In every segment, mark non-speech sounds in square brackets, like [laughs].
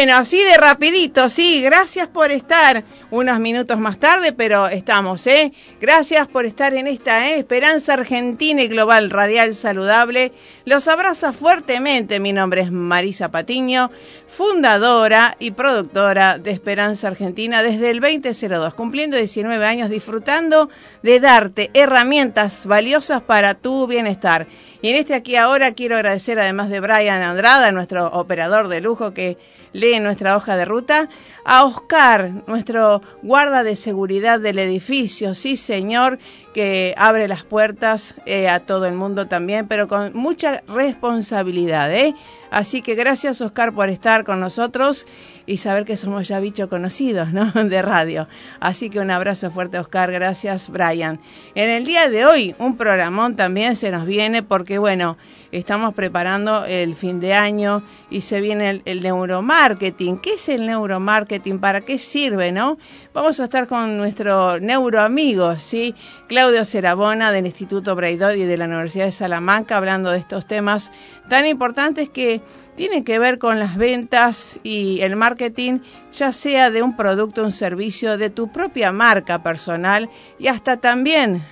Bueno, así de rapidito, sí, gracias por estar unos minutos más tarde, pero estamos, ¿eh? Gracias por estar en esta ¿eh? Esperanza Argentina y Global Radial Saludable. Los abraza fuertemente, mi nombre es Marisa Patiño, fundadora y productora de Esperanza Argentina desde el 2002, cumpliendo 19 años, disfrutando de darte herramientas valiosas para tu bienestar. Y en este aquí ahora quiero agradecer además de Brian Andrada, nuestro operador de lujo que lee nuestra hoja de ruta, a Oscar, nuestro guarda de seguridad del edificio, sí señor, que abre las puertas eh, a todo el mundo también, pero con mucha responsabilidad. ¿eh? Así que gracias Oscar por estar con nosotros y saber que somos ya bichos conocidos ¿no? [laughs] de radio. Así que un abrazo fuerte Oscar, gracias Brian. En el día de hoy un programón también se nos viene porque bueno, estamos preparando el fin de año y se viene el, neuromarketing. ¿Qué es el neuromarketing? ¿Para qué sirve? no? Vamos a estar con nuestro neuroamigo, ¿sí? Claudio Cerabona del Instituto Braidot y de la Universidad de Salamanca hablando de estos temas tan importantes que tienen que ver con las ventas y el marketing, ya sea de un producto, un servicio, de tu propia marca personal y hasta también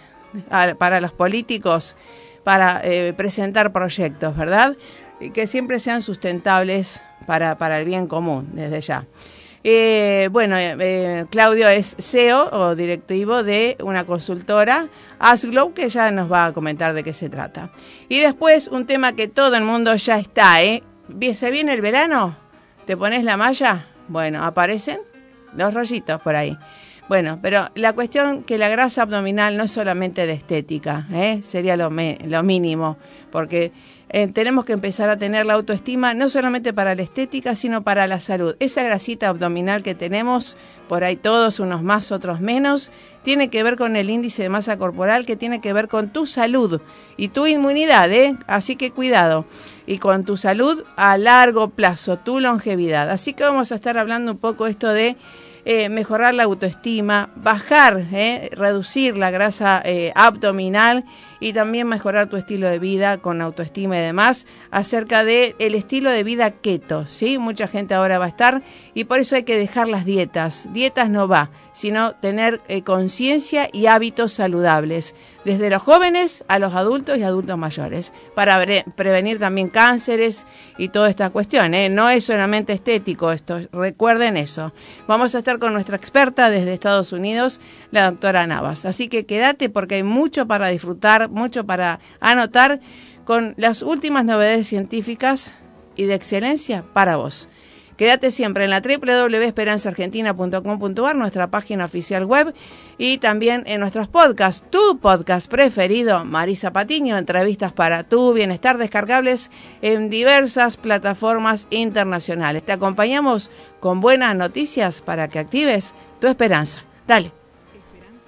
para los políticos para eh, presentar proyectos, ¿verdad? Y que siempre sean sustentables para, para el bien común, desde ya. Eh, bueno, eh, Claudio es CEO o directivo de una consultora, Asglow, que ya nos va a comentar de qué se trata. Y después un tema que todo el mundo ya está, ¿eh? ¿Se viene el verano? ¿Te pones la malla? Bueno, aparecen los rollitos por ahí. Bueno, pero la cuestión que la grasa abdominal no es solamente de estética, ¿eh? sería lo, lo mínimo, porque eh, tenemos que empezar a tener la autoestima no solamente para la estética, sino para la salud. Esa grasita abdominal que tenemos, por ahí todos, unos más, otros menos, tiene que ver con el índice de masa corporal, que tiene que ver con tu salud y tu inmunidad, ¿eh? Así que cuidado. Y con tu salud a largo plazo, tu longevidad. Así que vamos a estar hablando un poco esto de eh, mejorar la autoestima, bajar, eh, reducir la grasa eh, abdominal y también mejorar tu estilo de vida con autoestima y demás acerca del el estilo de vida keto, ¿sí? Mucha gente ahora va a estar y por eso hay que dejar las dietas. Dietas no va, sino tener eh, conciencia y hábitos saludables, desde los jóvenes a los adultos y adultos mayores, para prevenir también cánceres y toda esta cuestión. ¿eh? No es solamente estético esto, recuerden eso. Vamos a estar con nuestra experta desde Estados Unidos, la doctora Navas. Así que quédate porque hay mucho para disfrutar mucho para anotar con las últimas novedades científicas y de excelencia para vos. Quédate siempre en la www.esperanzaargentina.com.ar, nuestra página oficial web, y también en nuestros podcasts, tu podcast preferido, Marisa Patiño, entrevistas para tu bienestar descargables en diversas plataformas internacionales. Te acompañamos con buenas noticias para que actives tu esperanza. Dale.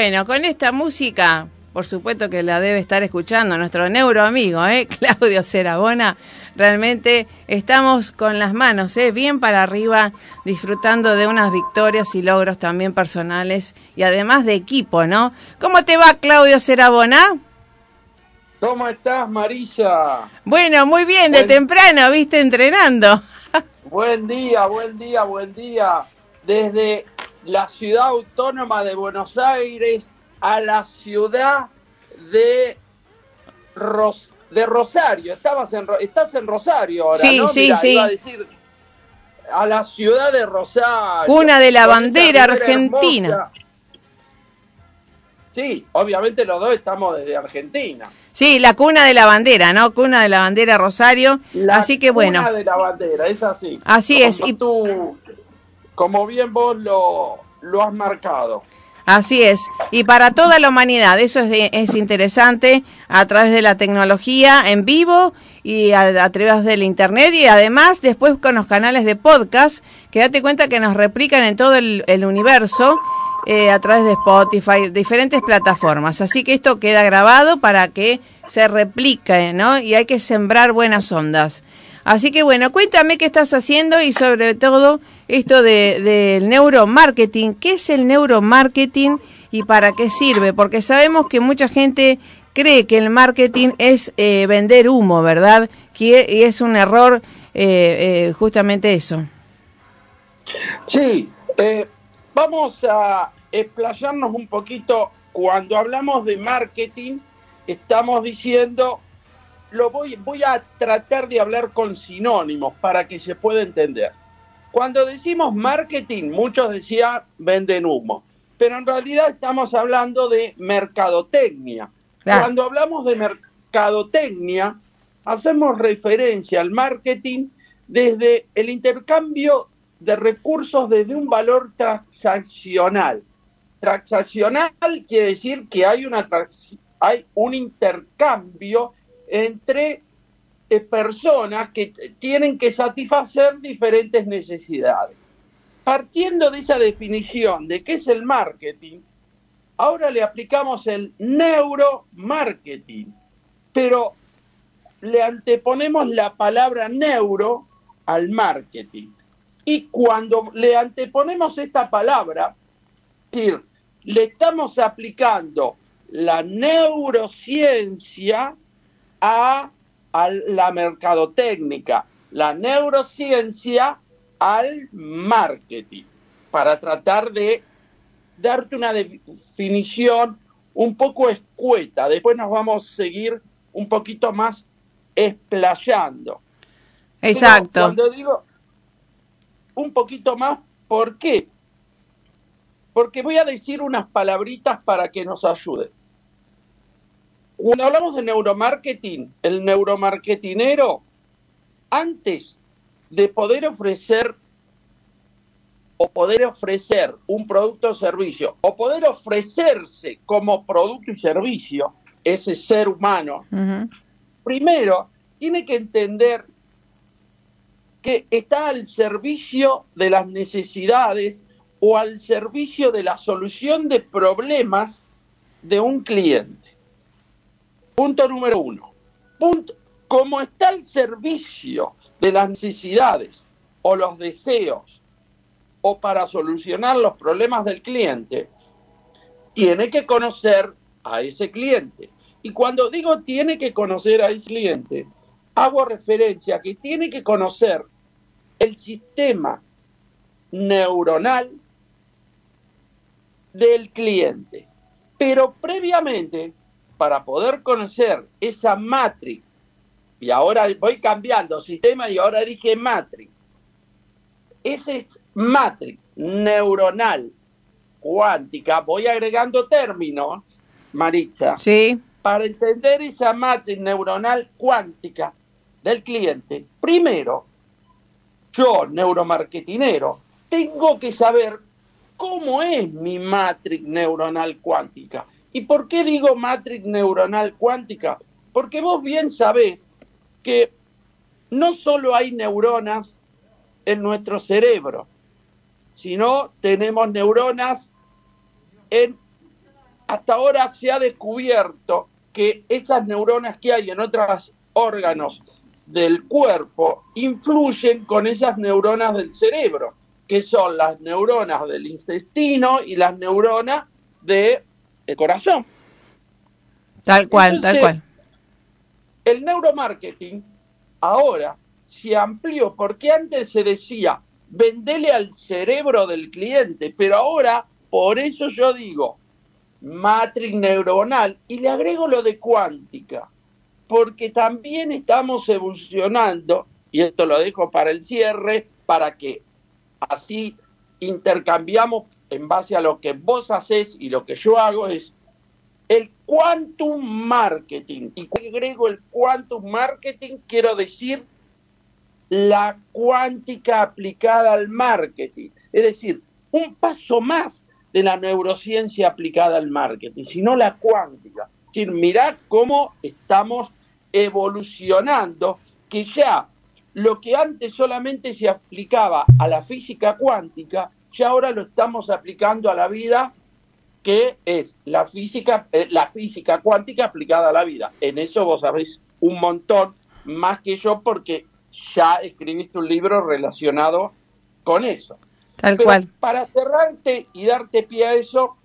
Bueno, con esta música por supuesto que la debe estar escuchando nuestro neuroamigo, ¿eh? [laughs] Claudio Cerabona. Realmente estamos con las manos ¿eh? bien para arriba, disfrutando de unas victorias y logros también personales y además de equipo, ¿no? ¿Cómo te va, Claudio Cerabona? ¿Cómo estás, Marisa? Bueno, muy bien, de temprano, viste, entrenando. [laughs] buen día, buen día, buen día. Desde la ciudad autónoma de Buenos Aires a la ciudad de, de Rosario. Estabas en, estás en Rosario ahora, sí, ¿no? Sí, sí, a, decir, a la ciudad de Rosario. Una de la bandera argentina. Sí, obviamente los dos estamos desde Argentina. Sí, la cuna de la bandera, ¿no? Cuna de la bandera Rosario. así que bueno. Cuna de la bandera, es así. Así es. Y tú, como bien vos lo, lo has marcado. Así es, y para toda la humanidad, eso es, es interesante a través de la tecnología en vivo y a, través del internet y además después con los canales de podcast, que date cuenta que nos replican en todo el, universo eh, a través de Spotify, diferentes plataformas. Así que esto queda grabado para que se replique, ¿no? Y hay que sembrar buenas ondas. Así que bueno, cuéntame qué estás haciendo y sobre todo esto del de, neuromarketing. ¿Qué es el neuromarketing y para qué sirve? Porque sabemos que mucha gente cree que el marketing es eh, vender humo, ¿verdad? Que, y es un error eh, eh, justamente eso. Sí, vamos a explayarnos un poquito. Cuando hablamos de marketing, estamos diciendo lo voy, voy a tratar de hablar con sinónimos para que se pueda entender. Cuando decimos marketing, muchos decían venden humo, pero en realidad estamos hablando de mercadotecnia. Cuando hablamos de mercadotecnia, hacemos referencia al marketing desde el intercambio de recursos desde un valor transaccional. Transaccional quiere decir que hay, una, hay un intercambio entre eh, personas que tienen que satisfacer diferentes necesidades. Partiendo de esa definición de qué es el marketing, ahora le aplicamos el neuromarketing, pero le anteponemos la palabra neuro al marketing. Y cuando le anteponemos esta palabra, le estamos aplicando la neurociencia a, la mercadotecnia, la neurociencia al marketing, para tratar de darte una definición un poco escueta. Después nos vamos a seguir un poquito más explayando. Exacto. cuando digo un poquito más, ¿por qué? Porque voy a decir unas palabritas para que nos ayuden. Cuando hablamos de neuromarketing, el neuromarketinero, antes de poder ofrecer o poder ofrecer un producto o servicio, o poder ofrecerse como producto y servicio, ese ser humano, primero tiene que entender que está al servicio de las necesidades o al servicio de la solución de problemas de un cliente. Punto número uno. Punto, como está el servicio de las necesidades o los deseos o para solucionar los problemas del cliente, tiene que conocer a ese cliente. Y cuando digo tiene que conocer a ese cliente, hago referencia a que tiene que conocer el sistema neuronal del cliente. Pero previamente para poder conocer esa matrix, y ahora voy cambiando sistema y ahora dije matrix, ese es matrix neuronal cuántica, voy agregando términos, Maritza, sí. para entender esa matrix neuronal cuántica del cliente, primero, yo, neuromarketinero, tengo que saber cómo es mi matrix neuronal cuántica. ¿Y por qué digo matrix neuronal cuántica? Porque vos bien sabés que no solo hay neuronas en nuestro cerebro, sino tenemos neuronas en hasta ahora se ha descubierto que esas neuronas que hay en otros órganos del cuerpo influyen con esas neuronas del cerebro, que son las neuronas del intestino y las neuronas del corazón. Tal cual, tal cual. El neuromarketing ahora se amplió porque antes se decía vendele al cerebro del cliente, pero ahora por eso yo digo matrix neuronal y le agrego lo de cuántica, porque también estamos evolucionando, y esto lo dejo para el cierre, para que así intercambiamos en base a lo que vos haces y lo que yo hago es el quantum marketing. Y cuando agrego el quantum marketing, quiero decir la cuántica aplicada al marketing. Es decir, un paso más de la neurociencia aplicada al marketing, sino la cuántica. Es decir, mirad cómo estamos evolucionando, que ya lo que antes solamente se aplicaba a la física cuántica, ya ahora lo estamos aplicando a la vida, que es la física, eh, la física cuántica aplicada a la vida. En eso vos sabés un montón más que yo porque ya escribiste un libro relacionado con eso. Tal cual. Para cerrarte y darte pie a eso,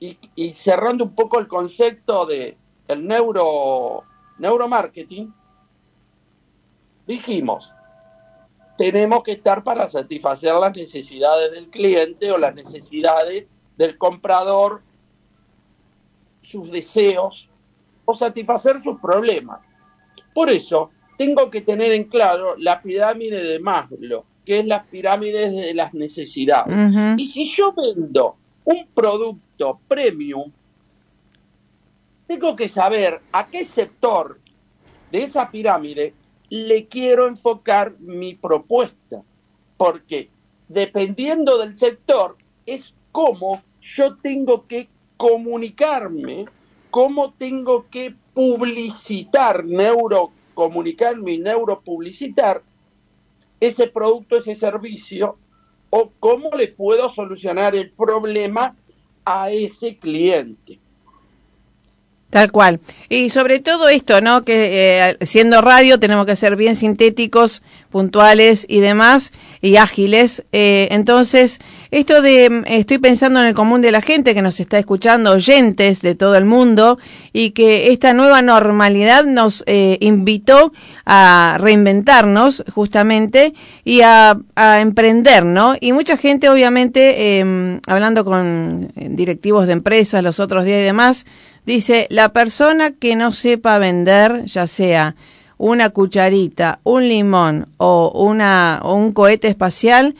y, cerrando un poco el concepto de el neuro neuromarketing, dijimos, tenemos que estar para satisfacer las necesidades del cliente o las necesidades del comprador, sus deseos o satisfacer sus problemas. Por eso, tengo que tener en claro la pirámide de Maslow que es las pirámides de las necesidades. Y si yo vendo un producto premium, tengo que saber a qué sector de esa pirámide le quiero enfocar mi propuesta, porque dependiendo del sector es cómo yo tengo que comunicarme, cómo tengo que publicitar, neurocomunicarme y neuropublicitar ese producto, ese servicio, o cómo le puedo solucionar el problema a ese cliente. Tal cual. Y sobre todo esto, ¿no? Que eh, siendo radio tenemos que ser bien sintéticos, puntuales y demás, y ágiles. Eh, entonces, esto de, mm, estoy pensando en el común de la gente que nos está escuchando, oyentes de todo el mundo, y que esta nueva normalidad nos eh, invitó a reinventarnos justamente y a, a, emprender, ¿no? Y mucha gente, obviamente, em, hablando con directivos de empresas los otros días y demás, Dice, la persona que no sepa vender, ya sea una cucharita, un limón o, una, un cohete espacial,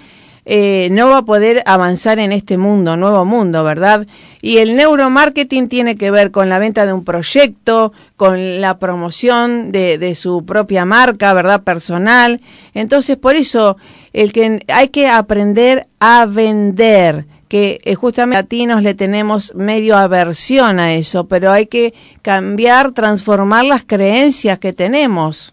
eh, no va a poder avanzar en este mundo, nuevo mundo, ¿verdad? Y el neuromarketing tiene que ver con la venta de un proyecto, con la promoción de, de su propia marca, ¿verdad? Personal. Entonces, por eso, el que hay que aprender a vender que eh, justamente latinos le tenemos medio aversión a eso, pero hay que cambiar, transformar las creencias que tenemos.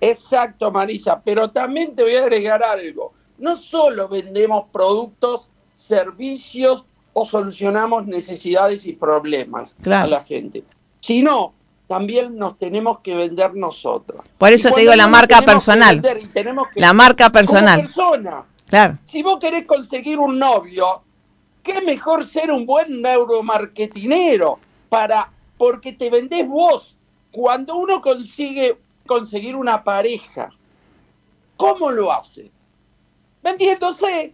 Exacto, Marisa, pero también te voy a agregar algo. No solo vendemos productos, servicios o solucionamos necesidades y problemas a la gente, sino también nos tenemos que vender nosotros. Por eso te digo la marca personal. la marca personal. persona, si vos querés conseguir un novio, qué mejor ser un buen neuromarketinero para porque te vendés vos. Cuando uno consigue conseguir una pareja, ¿cómo lo hace? Vendiéndose.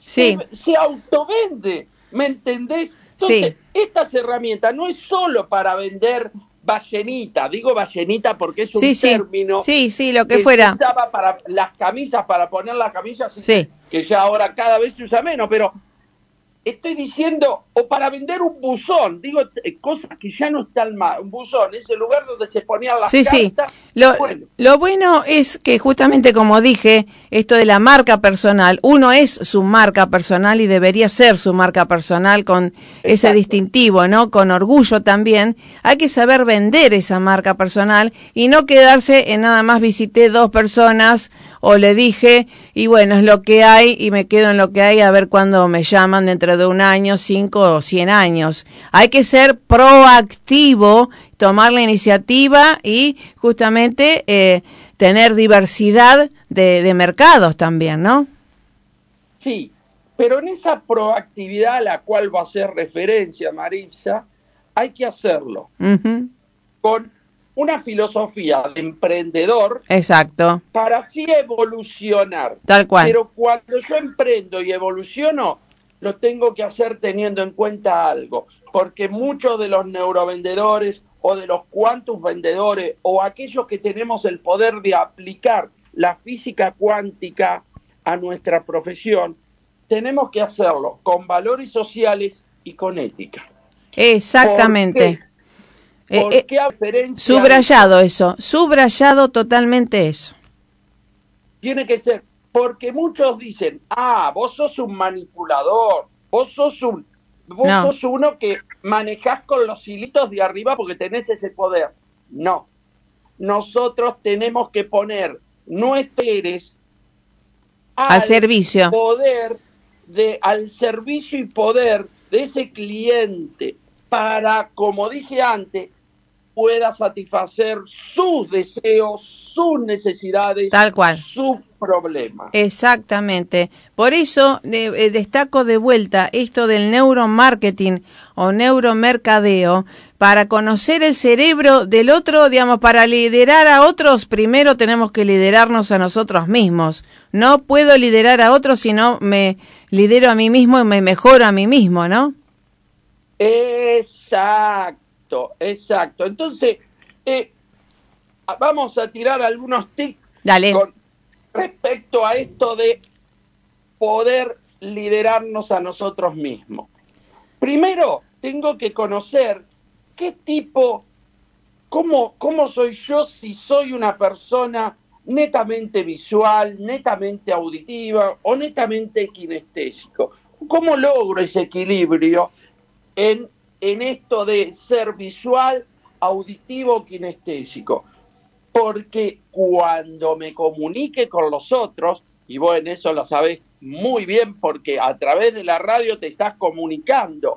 Sí. Se, se autovende, ¿me entendés? Entonces, estas herramientas no es solo para vender ballenita, digo ballenita porque es un término sí, sí, lo que, fuera. se usaba para las camisas, para poner las camisas, sí. que ya ahora cada vez se usa menos, pero estoy diciendo, o para vender un buzón, digo eh, cosas que ya no están mal, un buzón, ese lugar donde se ponían las sí, cartas. Sí, lo bueno. lo bueno es que justamente como dije, esto de la marca personal, uno es su marca personal y debería ser su marca personal con Exacto. ese distintivo, ¿no? Con orgullo también. Hay que saber vender esa marca personal y no quedarse en nada más visité dos personas o le dije y bueno, es lo que hay y me quedo en lo que hay a ver cuándo me llaman dentro de un año, cinco o 100 años. Hay que ser proactivo, tomar la iniciativa y justamente eh, tener diversidad de, de mercados también, ¿no? Sí, pero en esa proactividad a la cual va a hacer referencia Marisa, hay que hacerlo con una filosofía de emprendedor Exacto, para así evolucionar. tal cual. Pero cuando yo emprendo y evoluciono, lo tengo que hacer teniendo en cuenta algo, porque muchos de los neurovendedores o de los cuantos vendedores o aquellos que tenemos el poder de aplicar la física cuántica a nuestra profesión, tenemos que hacerlo con valores sociales y con ética. Exactamente. ¿Por Eh, ¿Por eh, qué de- Subrayado eso, subrayado totalmente eso. tiene que ser, porque muchos dicen, ah, vos sos un manipulador, vos sos un, vos No. sos uno que manejás con los hilitos de arriba porque tenés ese poder. No, nosotros tenemos que poner nuestros Al servicio. poder de, al servicio y poder de ese cliente para, como dije antes, pueda satisfacer sus deseos, sus necesidades, Tal cual. sus problemas. Exactamente. Por eso eh, destaco de vuelta esto del neuromarketing o neuromercadeo para conocer el cerebro del otro, digamos, para liderar a otros, primero tenemos que liderarnos a nosotros mismos. No puedo liderar a otros si no me lidero a mí mismo y me mejoro a mí mismo, ¿no? Exacto, exacto. Entonces, eh, vamos a tirar algunos tips Dale. con respecto a esto de poder liderarnos a nosotros mismos. Primero, tengo que conocer qué tipo, cómo, cómo soy yo si soy una persona netamente visual, netamente auditiva o netamente kinestésico. ¿Cómo logro ese equilibrio en, en esto de ser visual, auditivo, kinestésico? porque cuando me comunique con los otros, y vos en eso lo sabés muy bien porque a través de la radio te estás comunicando,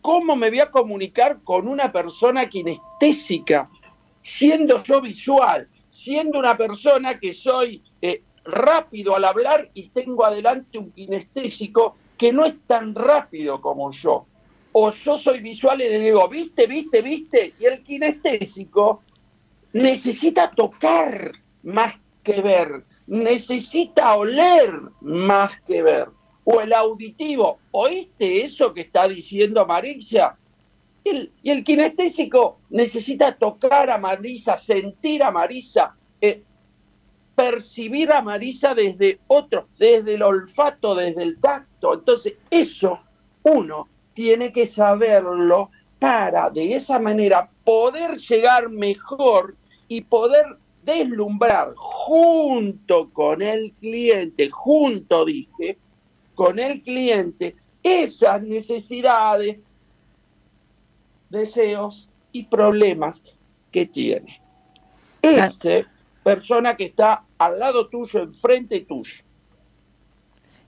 ¿cómo me voy a comunicar con una persona kinestésica siendo yo visual, siendo una persona que soy eh, rápido al hablar y tengo adelante un kinestésico que no es tan rápido como yo? o yo soy visual y le digo, viste, viste, viste, y el kinestésico necesita tocar más que ver, necesita oler más que ver, o el auditivo, ¿oíste eso que está diciendo Marisa? Y el kinestésico necesita tocar a Marisa, sentir a Marisa, eh, percibir a Marisa desde otro, desde el olfato, desde el tacto. Entonces, eso uno tiene que saberlo para de esa manera poder llegar mejor y poder deslumbrar junto con el cliente, junto dije, con el cliente, esas necesidades, deseos y problemas que tiene. Esa persona que está al lado tuyo, enfrente tuyo.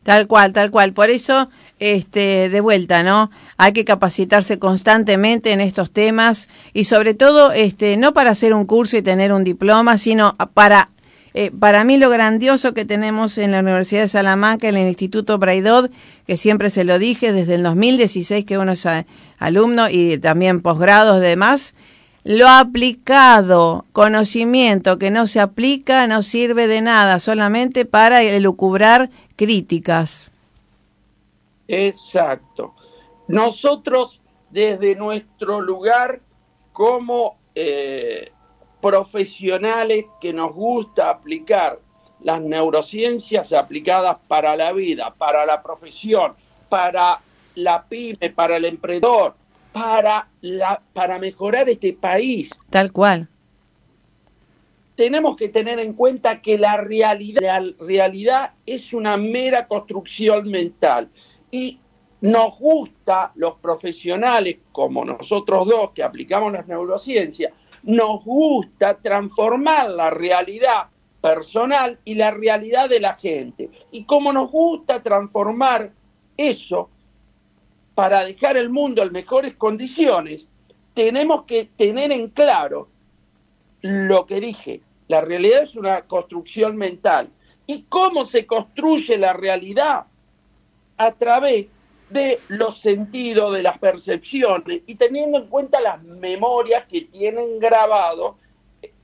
Tal cual, tal cual. Por eso, este, de vuelta, ¿no? Hay que capacitarse constantemente en estos temas y sobre todo, este, no para hacer un curso y tener un diploma, sino para, eh, para mí lo grandioso que tenemos en la Universidad de Salamanca, en el Instituto Braidot, que siempre se lo dije desde el 2016 que uno es alumno y también posgrados demás, lo aplicado, conocimiento que no se aplica, no sirve de nada, solamente para elucubrar críticas. Exacto. Nosotros desde nuestro lugar como eh, profesionales que nos gusta aplicar las neurociencias aplicadas para la vida, para la profesión, para la pyme, para el emprendedor, para, la, para mejorar este país, Tal cual. tenemos que tener en cuenta que la realidad, la realidad es una mera construcción mental y nos gusta los profesionales como nosotros dos que aplicamos las neurociencias, nos gusta transformar la realidad personal y la realidad de la gente. Y como nos gusta transformar eso, para dejar el mundo en mejores condiciones, tenemos que tener en claro lo que dije. La realidad es una construcción mental. ¿Y cómo se construye la realidad? A través de los sentidos, de las percepciones y teniendo en cuenta las memorias que tienen grabado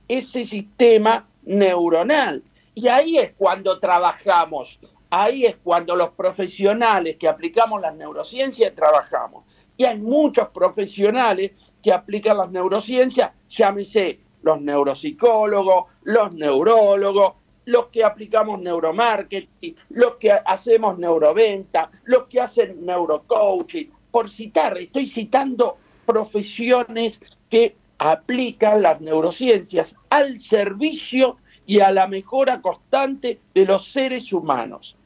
ese sistema neuronal. Y ahí es cuando trabajamos, ahí es cuando los profesionales que aplicamos las neurociencias trabajamos. Y hay muchos profesionales que aplican las neurociencias, llámese los neuropsicólogos, los neurólogos, los que aplicamos neuromarketing, los que hacemos neuroventa, los que hacen neurocoaching, por citar, estoy citando profesiones que aplican las neurociencias al servicio y a la mejora constante de los seres humanos.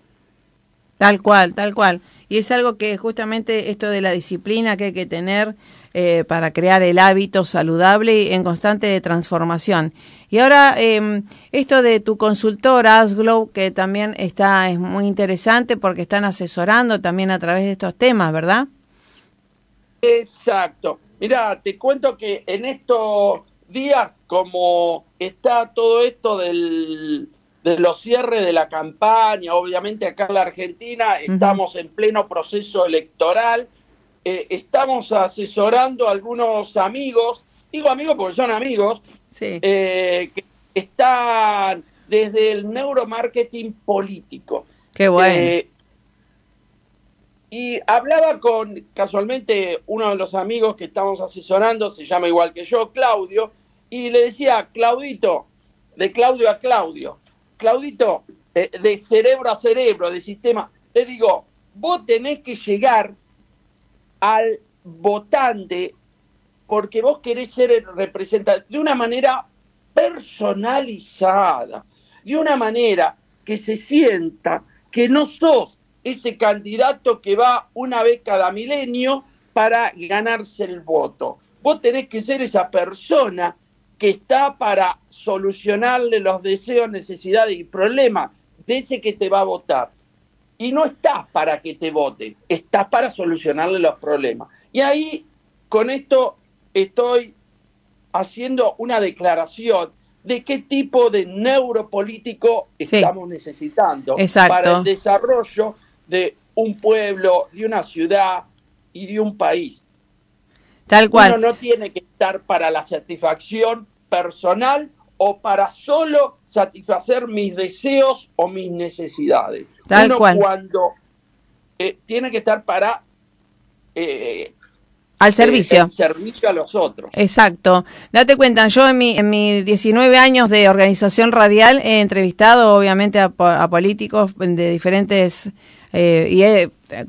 Tal cual, tal cual. Y es algo que justamente esto de la disciplina que hay que tener eh, para crear el hábito saludable en constante transformación. Y ahora, eh, esto de tu consultora, Asglow, que también está, es muy interesante porque están asesorando también a través de estos temas, ¿verdad? Exacto. Mira, te cuento que en estos días, como está todo esto del, de los cierres de la campaña, obviamente acá en la Argentina estamos en pleno proceso electoral, eh, estamos asesorando a algunos amigos, digo amigos porque son amigos, eh, que están desde el neuromarketing político. Qué bueno. Eh, y hablaba con casualmente uno de los amigos que estamos asesorando, se llama igual que yo, Claudio, y le decía, Claudito, de Claudio a Claudio, Claudito, eh, de cerebro a cerebro, de sistema, le digo, vos tenés que llegar al votante porque vos querés ser el representante de una manera personalizada, de una manera que se sienta que no sos ese candidato que va una vez cada milenio para ganarse el voto. Vos tenés que ser esa persona que está para solucionarle los deseos, necesidades y problemas de ese que te va a votar. Y no estás para que te vote, estás para solucionarle los problemas. Y ahí, con esto, estoy haciendo una declaración de qué tipo de neuropolítico estamos necesitando para el desarrollo de un pueblo, de una ciudad y de un país. Tal cual. Uno no tiene que estar para la satisfacción personal o para solo satisfacer mis deseos o mis necesidades. Tal Uno cual. cuando eh, tiene que estar para eh, al servicio. servicio a los otros. Exacto. Date cuenta, yo en mi, en mis 19 años de organización radial he entrevistado obviamente a, a políticos de diferentes eh, y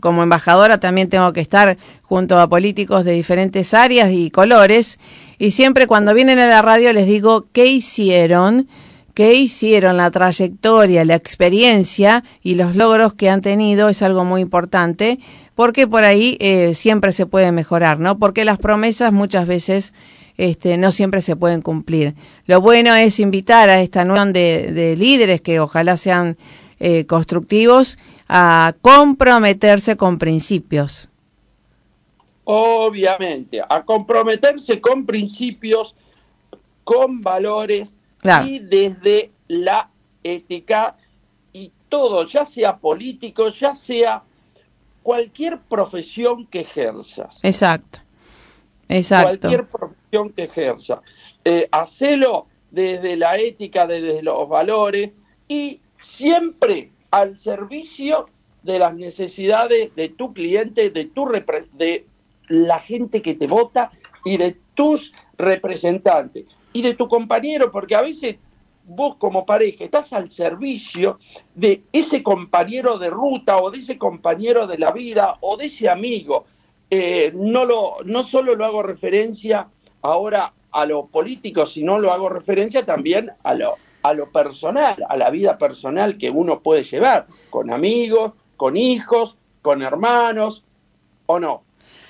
como embajadora también tengo que estar junto a políticos de diferentes áreas y colores y siempre cuando vienen a la radio les digo qué hicieron, qué hicieron, la trayectoria, la experiencia y los logros que han tenido es algo muy importante porque por ahí eh, siempre se puede mejorar, ¿no? Porque las promesas muchas veces este, no siempre se pueden cumplir. Lo bueno es invitar a esta nueva de, de líderes que ojalá sean eh, constructivos a comprometerse con principios. Obviamente, a comprometerse con principios, con valores y desde la ética y todo, ya sea político, ya sea cualquier profesión que ejerzas. Exacto. Exacto. Cualquier profesión que ejerza. Eh, hacelo desde la ética, desde los valores y siempre al servicio de las necesidades de tu cliente, de tu de la gente que te vota y de tus representantes y de tu compañero, porque a veces vos como pareja estás al servicio de ese compañero de ruta o de ese compañero de la vida o de ese amigo. Eh, no, lo, no solo lo hago referencia ahora a lo político, sino lo hago referencia también a lo, a lo personal, a la vida personal que uno puede llevar, con amigos, con hijos, con hermanos, o no.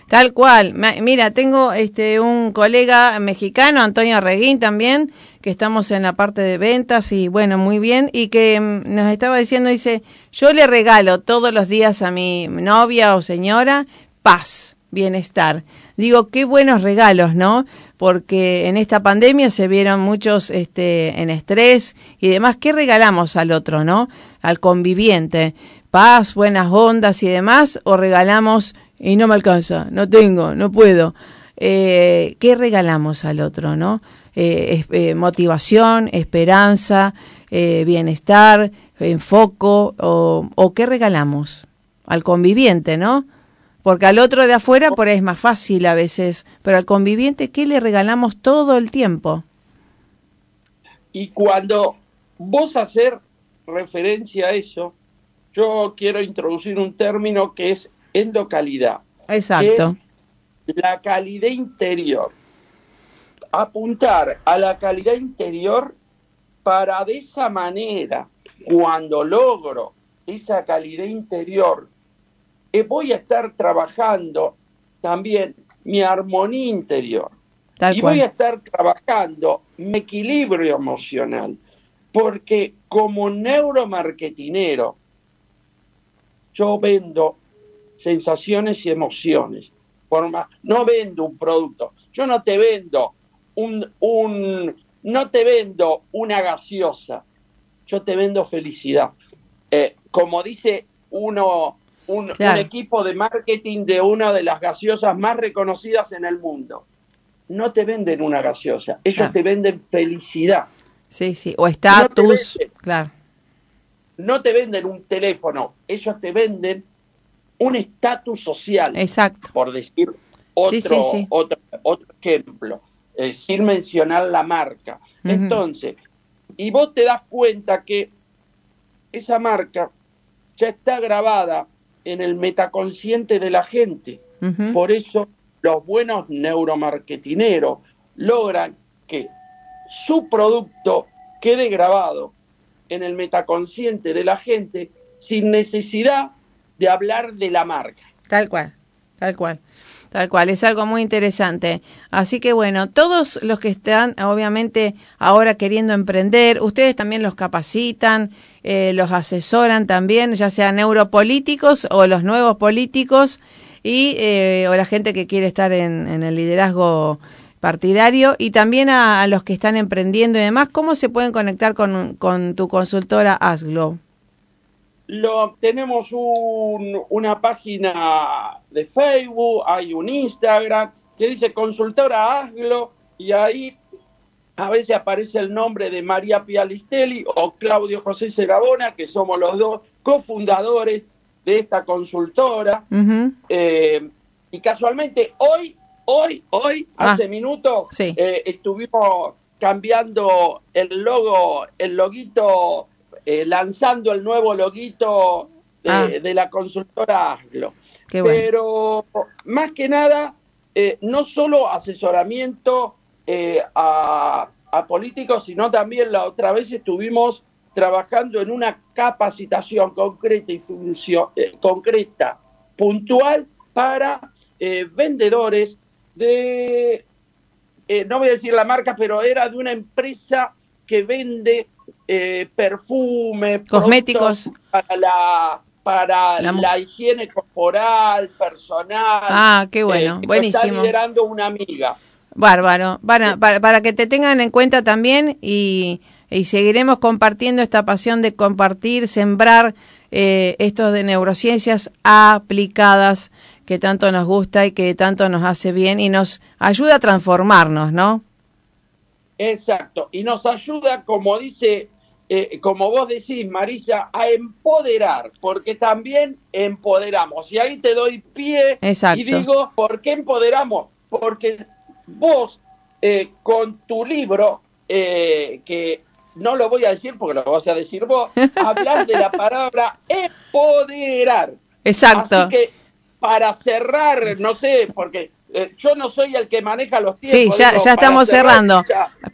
Tal cual. Mira, tengo este un colega mexicano, Antonio Reguín también, que estamos en la parte de ventas y bueno, muy bien, y que mm, nos estaba diciendo, dice, yo le regalo todos los días a mi novia o señora paz, bienestar. Digo, qué buenos regalos, ¿no? Porque en esta pandemia se vieron muchos este, en estrés y demás. ¿Qué regalamos al otro, no? Al conviviente. Paz, buenas ondas y demás. O regalamos y no me alcanza, no tengo, no puedo. Eh, ¿Qué regalamos al otro, no? Eh, eh, motivación, esperanza, bienestar, enfoco, o, o qué regalamos al conviviente, ¿no? Porque al otro de afuera por ahí es más fácil a veces, pero al conviviente, ¿qué le regalamos todo el tiempo? Y cuando vos hacer referencia a eso, yo quiero introducir un término que es endocalidad. Exacto. la calidad interior. Apuntar a la calidad interior para de esa manera, cuando logro esa calidad interior, voy a estar trabajando también mi armonía interior. y voy a estar trabajando mi equilibrio emocional. Porque como neuromarketinero, yo vendo sensaciones y emociones. no vendo un producto. Yo no te vendo un, un, no te vendo una gaseosa. Yo te vendo felicidad. Eh, como dice uno un, equipo de marketing de una de las gaseosas más reconocidas en el mundo. No te venden una gaseosa, ellos te venden felicidad. Sí, sí, o estatus, claro. No te venden un teléfono, ellos te venden un estatus social. Exacto. Por decir otro, otro, otro ejemplo, eh, sin mencionar la marca. Entonces, y vos te das cuenta que esa marca ya está grabada en el metaconsciente de la gente. Por eso los buenos neuromarketineros logran que su producto quede grabado en el metaconsciente de la gente sin necesidad de hablar de la marca. Tal cual, tal cual. Tal cual, es algo muy interesante. Así que bueno, todos los que están obviamente ahora queriendo emprender, ustedes también los capacitan, eh, los asesoran también, ya sean neuropolíticos o los nuevos políticos y eh, o la gente que quiere estar en, el liderazgo partidario y también a, los que están emprendiendo y demás, ¿cómo se pueden conectar con, con tu consultora ASGLO? Lo, tenemos una página de Facebook, hay un Instagram que dice consultora ASGLO y ahí a veces aparece el nombre de María Pialistelli o Claudio José Segabona, que somos los dos cofundadores de esta consultora. Eh, y casualmente hoy, hoy, hoy, ah, hace minutos, eh, estuvimos cambiando el logo, el loguito eh, lanzando el nuevo loguito de, ah. la consultora ASGLO. Pero más que nada, eh, no solo asesoramiento eh, a, políticos, sino también la otra vez estuvimos trabajando en una capacitación concreta y función, concreta, puntual para vendedores de, no voy a decir la marca, pero era de una empresa que vende eh, perfume, cosméticos para la para la, higiene corporal, personal. Ah, qué bueno, eh, buenísimo. Está liderando una amiga. Bárbaro, para, para, que te tengan en cuenta también y, y seguiremos compartiendo esta pasión de compartir, sembrar eh, estos de neurociencias aplicadas que tanto nos gusta y que tanto nos hace bien y nos ayuda a transformarnos, ¿no? Exacto, y nos ayuda, como dice eh, como vos decís, Marisa, a empoderar, porque también empoderamos. Y ahí te doy pie y digo, ¿por qué empoderamos? Porque vos, eh, con tu libro, eh, que no lo voy a decir porque lo vas a decir vos, [laughs] hablas de la palabra empoderar. Exacto. Así que para cerrar, no sé, porque eh, yo no soy el que maneja los tiempos. Sí, ya, ya estamos cerrando,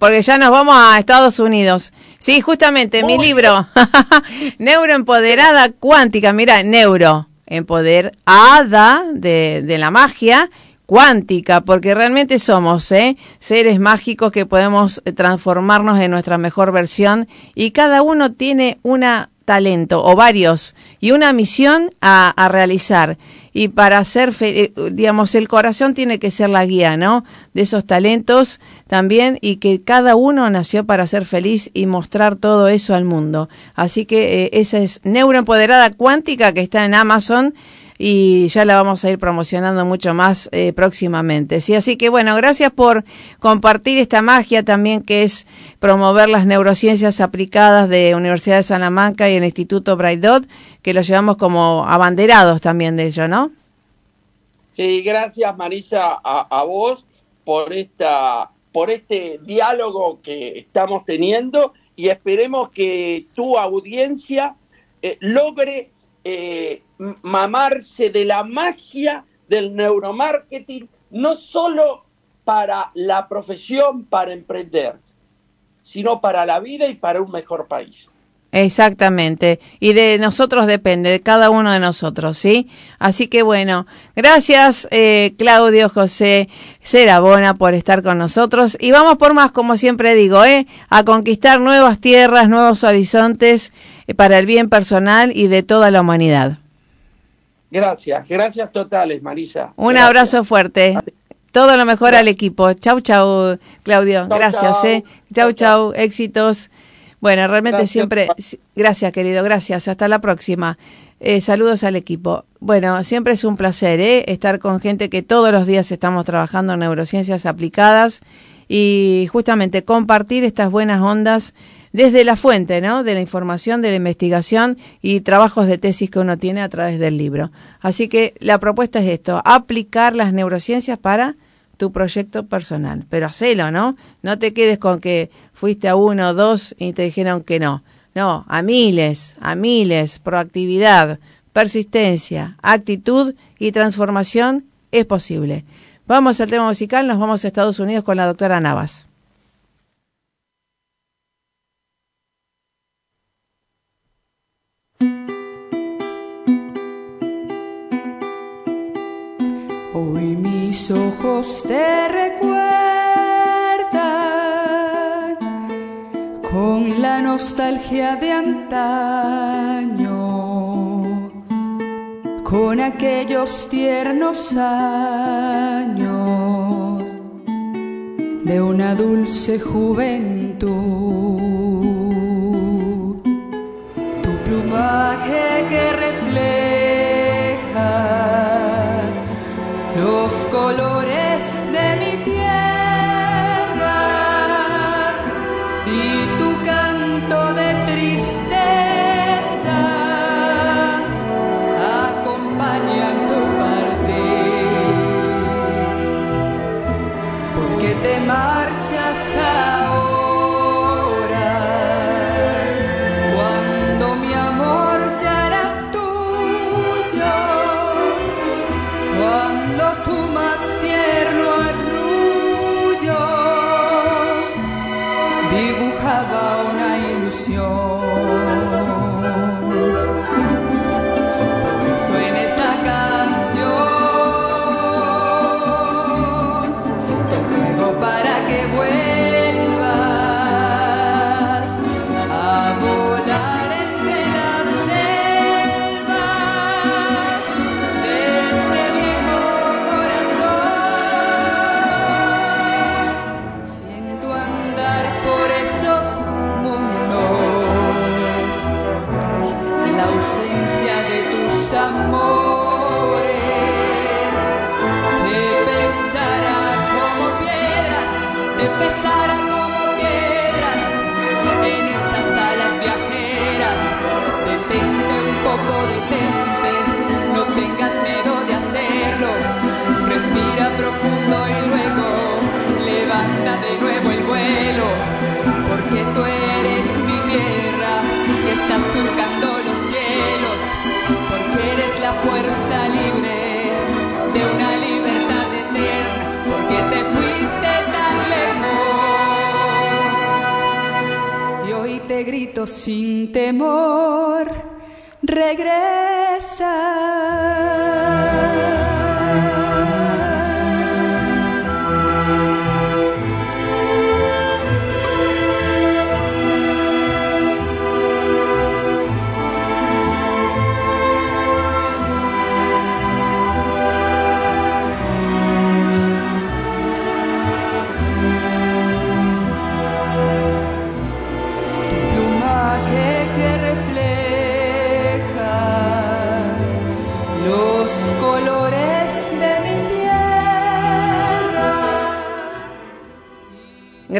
porque ya nos vamos a Estados Unidos. Sí, justamente, mi libro, [laughs] Neuroempoderada Cuántica, mira, Neuro, empoderada de, de la magia cuántica, porque realmente somos ¿eh? seres mágicos que podemos transformarnos en nuestra mejor versión y cada uno tiene un talento o varios y una misión a, a realizar y para hacer, eh, digamos, el corazón tiene que ser la guía, ¿no? De esos talentos también y que cada uno nació para ser feliz y mostrar todo eso al mundo. Así que eh, esa es Neuroempoderada Cuántica que está en Amazon y ya la vamos a ir promocionando mucho más eh, próximamente. Sí, así que bueno, gracias por compartir esta magia también que es promover las neurociencias aplicadas de Universidad de Salamanca y el Instituto Braidot, que lo llevamos como abanderados también de ello, ¿no? Sí, gracias Marisa a, vos por esta por este diálogo que estamos teniendo y esperemos que tu audiencia eh, logre eh, mamarse de la magia del neuromarketing, no solo para la profesión, para emprender, sino para la vida y para un mejor país. Exactamente. Y de nosotros depende, de cada uno de nosotros, ¿sí? Así que bueno, gracias eh, Claudio José Serabona por estar con nosotros. Y vamos por más, como siempre digo, ¿eh? A conquistar nuevas tierras, nuevos horizontes eh, para el bien personal y de toda la humanidad. Gracias, gracias totales, Marisa. Un abrazo fuerte. Todo lo mejor al equipo. Chau, chau, Claudio. gracias, ¿eh? Chau, chau, éxitos. Bueno, realmente siempre, gracias querido, gracias, hasta la próxima. Eh, saludos al equipo. Bueno, siempre es un placer ¿eh? estar con gente que todos los días estamos trabajando en neurociencias aplicadas y justamente compartir estas buenas ondas desde la fuente, ¿no? De la información, de la investigación y trabajos de tesis que uno tiene a través del libro. Así que la propuesta es esto, aplicar las neurociencias para tu proyecto personal. Pero hacelo, ¿no? No te quedes con que fuiste a uno o dos y te dijeron que no. No, a miles, a miles, proactividad, persistencia, actitud y transformación es posible. Vamos al tema musical, nos vamos a Estados Unidos con la doctora Navas. Ojos te recuerdan con la nostalgia de antaño, con aquellos tiernos años de una dulce juventud. Tu plumaje que refleja los colores de mi tierra y tu canto de tristeza acompañan tu parte porque te sin temor, regresa.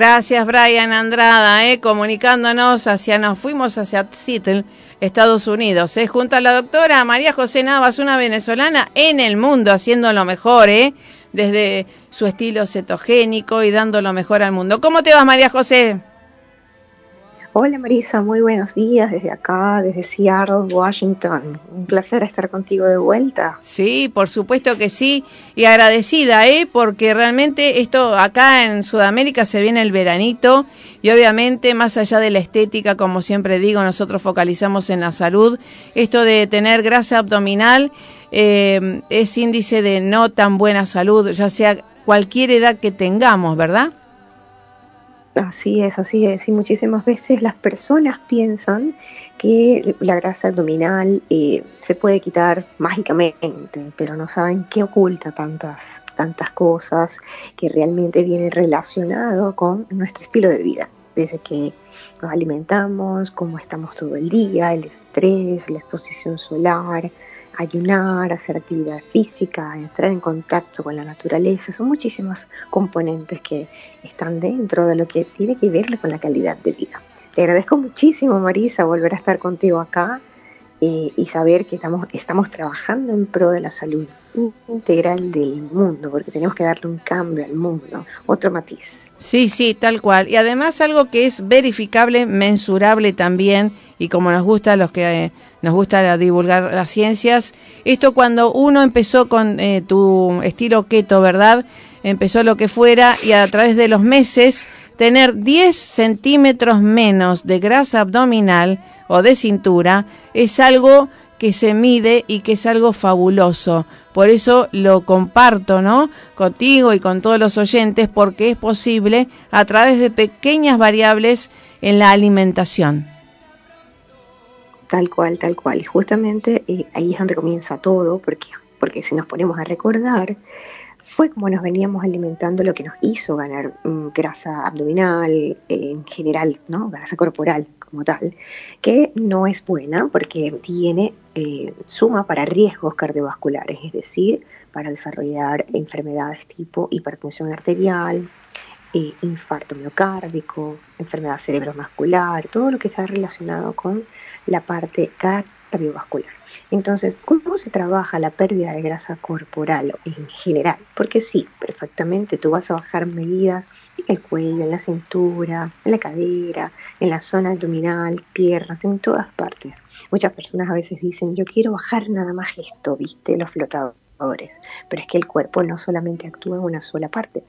Gracias, Brian Andrada, eh, comunicándonos hacia, nos fuimos hacia Seattle, Estados Unidos, eh, junto a la doctora María José Navas, una venezolana en el mundo, haciendo lo mejor, eh, desde su estilo cetogénico y dando lo mejor al mundo. ¿Cómo te vas, María José? Hola Marisa, muy buenos días desde acá, desde Seattle, Washington. Un placer estar contigo de vuelta. Sí, por supuesto que sí, y agradecida, ¿eh? Porque realmente esto acá en Sudamérica se viene el veranito y obviamente más allá de la estética, como siempre digo, nosotros focalizamos en la salud. Esto de tener grasa abdominal eh, es índice de no tan buena salud, ya sea cualquier edad que tengamos, ¿verdad? Así es, así es. Y muchísimas veces las personas piensan que la grasa abdominal eh, se puede quitar mágicamente, pero no saben qué oculta tantas, tantas cosas que realmente viene relacionado con nuestro estilo de vida. Desde que nos alimentamos, cómo estamos todo el día, el estrés, la exposición solar, ayunar, hacer actividad física, entrar en contacto con la naturaleza, son muchísimos componentes que están dentro de lo que tiene que ver con la calidad de vida. Te agradezco muchísimo, Marisa, volver a estar contigo acá eh, y saber que estamos, estamos trabajando en pro de la salud integral del mundo, porque tenemos que darle un cambio al mundo, otro matiz. Sí, sí, tal cual. Y además algo que es verificable, mensurable también, y como nos gusta a los que eh, nos gusta divulgar las ciencias, esto cuando uno empezó con eh, tu estilo keto, ¿verdad? Empezó lo que fuera y a través de los meses tener 10 centímetros menos de grasa abdominal o de cintura es algo que se mide y que es algo fabuloso. Por eso lo comparto, ¿no? Contigo y con todos los oyentes, porque es posible a través de pequeñas variables en la alimentación. Tal cual, tal cual. Y justamente eh, ahí es donde comienza todo, porque, porque si nos ponemos a recordar, fue como nos veníamos alimentando lo que nos hizo ganar mm, grasa abdominal, eh, en general, ¿no? Grasa corporal como tal, que no es buena porque tiene eh, suma para riesgos cardiovasculares, es decir, para desarrollar enfermedades tipo hipertensión arterial, eh, infarto miocárdico, enfermedad cerebrovascular, todo lo que está relacionado con la parte cardiovascular. Entonces, ¿cómo se trabaja la pérdida de grasa corporal en general? Porque sí, perfectamente tú vas a bajar medidas en el cuello, en la cintura, en la cadera, en la zona abdominal, piernas, en todas partes. Muchas personas a veces dicen, yo quiero bajar nada más esto, viste, los flotadores. Pero es que el cuerpo no solamente actúa en una sola parte,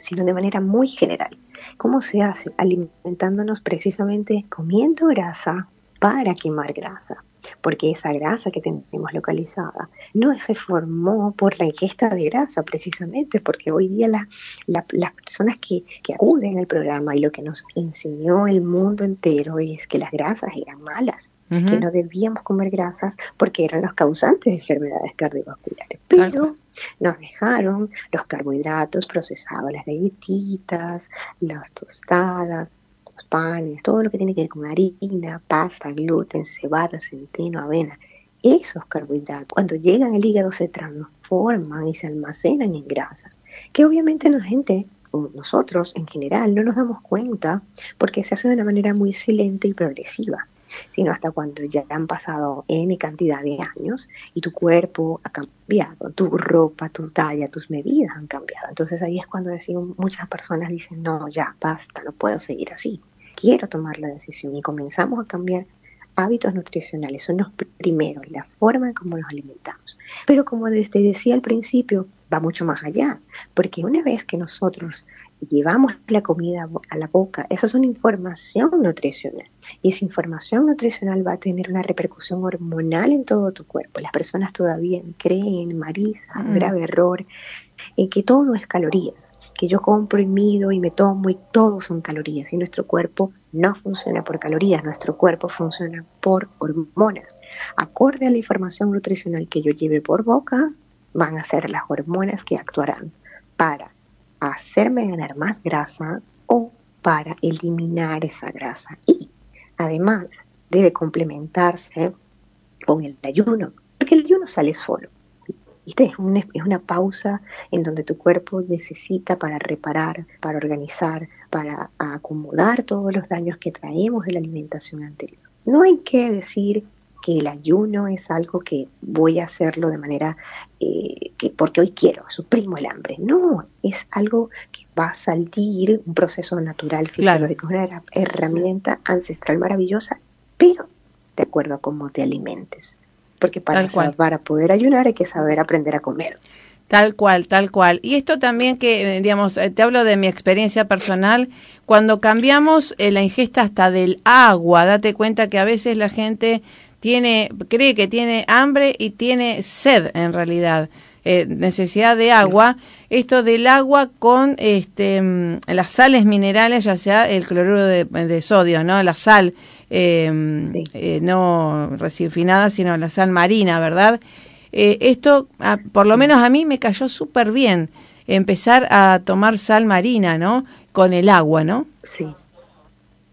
sino de manera muy general. ¿Cómo se hace? Alimentándonos precisamente comiendo grasa para quemar grasa porque esa grasa que tenemos localizada no se formó por la ingesta de grasa precisamente, porque hoy día las personas que, acuden al programa y lo que nos enseñó el mundo entero es que las grasas eran malas, que no debíamos comer grasas porque eran los causantes de enfermedades cardiovasculares. Pero nos dejaron los carbohidratos procesados, las galletitas, las tostadas, panes, todo lo que tiene que ver con harina, pasta, gluten, cebada, centeno, avena. Esos carbohidratos, cuando llegan al hígado, se transforman y se almacenan en grasa, que obviamente la gente, nosotros en general, no nos damos cuenta porque se hace de una manera muy silente y progresiva sino hasta cuando ya han pasado N cantidad de años y tu cuerpo ha cambiado, tu ropa, tu talla, tus medidas han cambiado. Entonces ahí es cuando decimos, muchas personas dicen, no, ya, basta, no puedo seguir así quiero tomar la decisión y comenzamos a cambiar hábitos nutricionales, son los primeros, la forma en cómo nos alimentamos. Pero como desde decía al principio, va mucho más allá, porque una vez que nosotros llevamos la comida a la boca, eso es una información nutricional. Y esa información nutricional va a tener una repercusión hormonal en todo tu cuerpo. Las personas todavía creen, Marisa, mm. grave error, en que todo es calorías que yo compro y mido y me tomo y todo son calorías y nuestro cuerpo no funciona por calorías, nuestro cuerpo funciona por hormonas. Acorde a la información nutricional que yo lleve por boca, van a ser las hormonas que actuarán para hacerme ganar más grasa o para eliminar esa grasa. Y además debe complementarse con el ayuno, porque el ayuno sale solo. Es una, es una pausa en donde tu cuerpo necesita para reparar, para organizar, para acomodar todos los daños que traemos de la alimentación anterior. No hay que decir que el ayuno es algo que voy a hacerlo de manera eh, que porque hoy quiero, suprimo el hambre. No, es algo que va a salir, un proceso natural fisiológico, una herramienta ancestral maravillosa, pero de acuerdo a cómo te alimentes. Porque para, para poder ayunar hay que saber aprender a comer. Tal cual, tal cual. Y esto también que, eh, digamos, eh, te hablo de mi experiencia personal, cuando cambiamos la ingesta hasta del agua, date cuenta que a veces la gente tiene, cree que tiene hambre y tiene sed en realidad. Eh, necesidad de agua, esto del agua con este, mm, las sales minerales, ya sea el cloruro de, sodio, ¿no? La sal, em, eh, no refinada, sino la sal marina, ¿verdad? Eh, esto, por lo menos a mí me cayó súper bien empezar a tomar sal marina, ¿no? Con el agua, ¿no? Sí.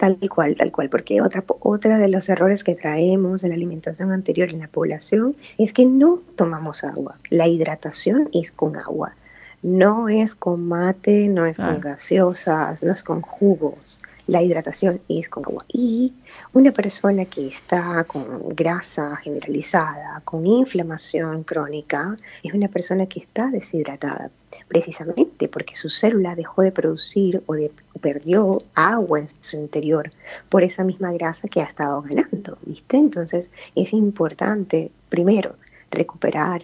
Tal cual, tal cual, porque otra, otra de los errores que traemos en la alimentación anterior en la población es que no tomamos agua. La hidratación es con agua, no es con mate, no es con gaseosas, no es con jugos. La hidratación es con agua. Y una persona que está con grasa generalizada, con inflamación crónica, es una persona que está deshidratada precisamente porque su célula dejó de producir o, de, perdió agua en su interior por esa misma grasa que ha estado ganando, ¿viste? Entonces es importante, primero, recuperar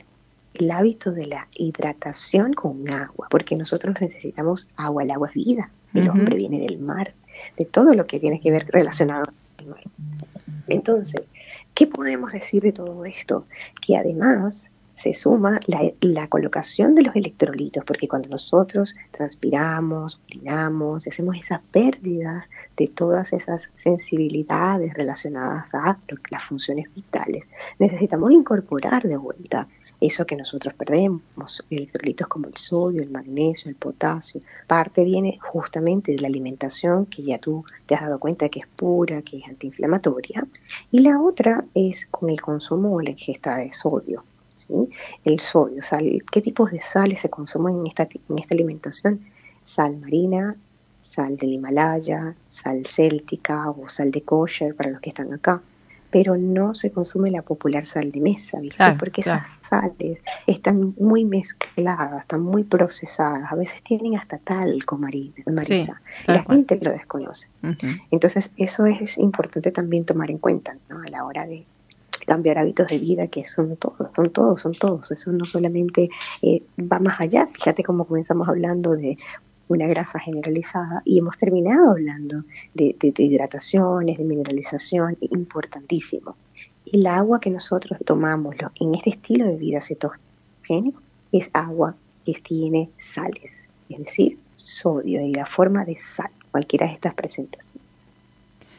el hábito de la hidratación con agua, porque nosotros necesitamos agua, el agua es vida, el hombre viene del mar, de todo lo que tiene que ver relacionado Entonces, ¿qué podemos decir de todo esto? Que además se suma la, colocación de los electrolitos, porque cuando nosotros transpiramos, orinamos, hacemos esa pérdida de todas esas sensibilidades relacionadas a las funciones vitales, necesitamos incorporar de vuelta eso que nosotros perdemos, electrolitos como el sodio, el magnesio, el potasio. Parte viene justamente de la alimentación que ya tú te has dado cuenta que es pura, que es antiinflamatoria. Y la otra es con el consumo o la ingesta de sodio. El sodio, sal, ¿qué tipos de sales se consumen en esta, en esta alimentación? Sal marina, sal del Himalaya, sal céltica o sal de kosher para los que están acá, pero no se consume la popular sal de mesa, ¿viste? Porque esas sales están muy mezcladas, están muy procesadas, a veces tienen hasta talco marisa, la gente lo desconoce. Entonces, eso es importante también tomar en cuenta ¿no? a la hora de, cambiar hábitos de vida, que son todos, son todos, son todos. Eso no solamente eh, va más allá. Fíjate cómo comenzamos hablando de una grasa generalizada y hemos terminado hablando de, hidrataciones, de mineralización, importantísimo. El agua que nosotros tomamos en este estilo de vida cetogénico es agua que tiene sales, es decir, sodio y la forma de sal, cualquiera de estas presentaciones.